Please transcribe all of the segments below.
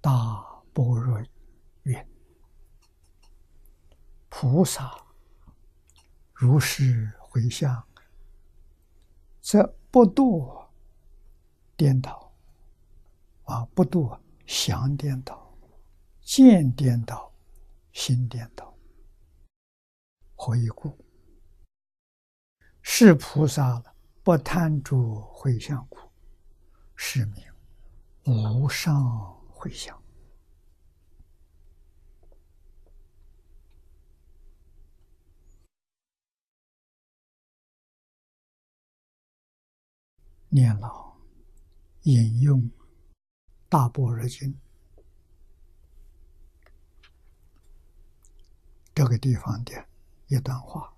大般若云：“菩萨如是回向，则不堕颠倒，啊，不堕想颠倒、见颠倒、心颠倒。何以故？是菩萨不贪著回向故，是名无上。”回想，念老引用《大般若经》这个地方的一段话。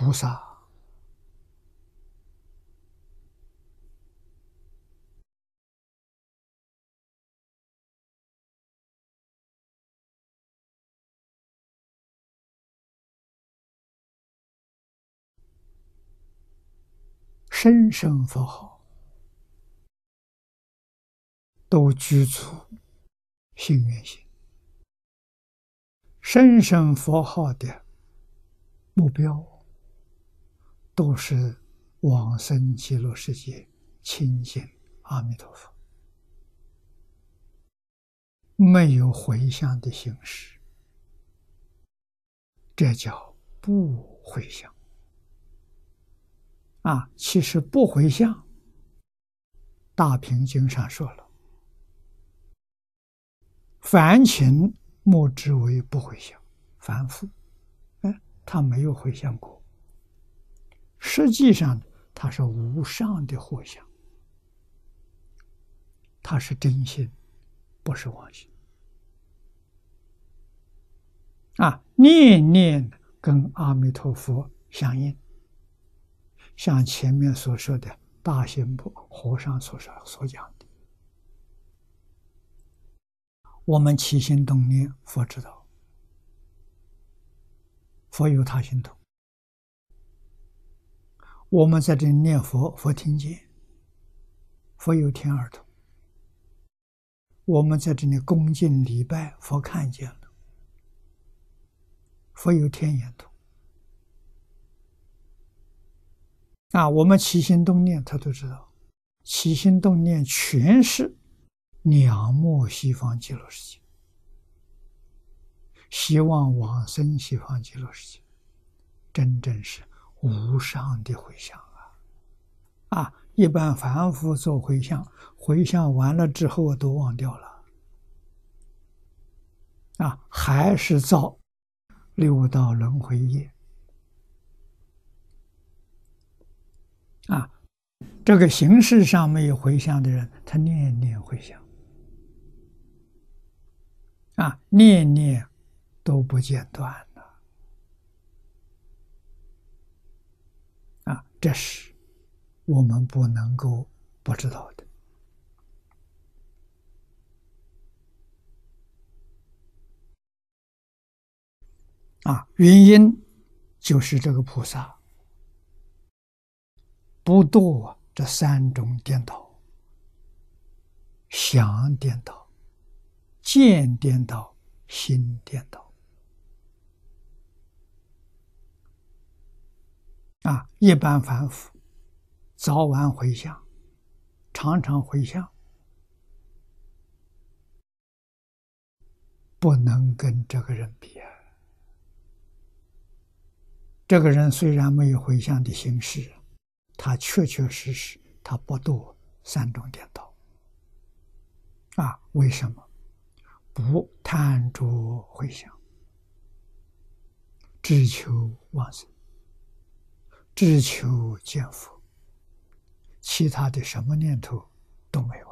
菩萨声声佛号都具足幸愿心，声声佛号的目标。都是往生极乐世界，亲近阿弥陀佛，没有回向的形式，这叫不回向。啊，其实不回向，《大平经》上说了：“凡情莫之为不回向，凡夫，哎，他没有回向过。”实际上，它是无上的回向，它是真心，不是妄心。啊，念念跟阿弥陀佛相应，像前面所说的大行部和尚所说所讲的，我们起心动念，佛知道，佛有他心通。我们在这里念佛，佛听见；佛有天耳通。我们在这里恭敬礼拜，佛看见了；佛有天眼通。啊，我们起心动念，他都知道。起心动念全是仰慕西方极乐世界，希望往生西方极乐世界，真正是。无上的回向啊！啊，一般凡夫做回向，回向完了之后都忘掉了，啊，还是造六道轮回业啊！这个形式上没有回向的人，他念念回向，啊，念念都不间断。啊这是我们不能够不知道的啊！原因就是这个菩萨不堕这三种颠倒：想颠倒、见颠倒、心颠倒。啊，一般凡夫早晚回向，常常回向，不能跟这个人比啊。这个人虽然没有回向的形式，他确确实实他不堕三种颠倒。啊，为什么不贪着回向，只求往生？只求见佛，其他的什么念头都没有。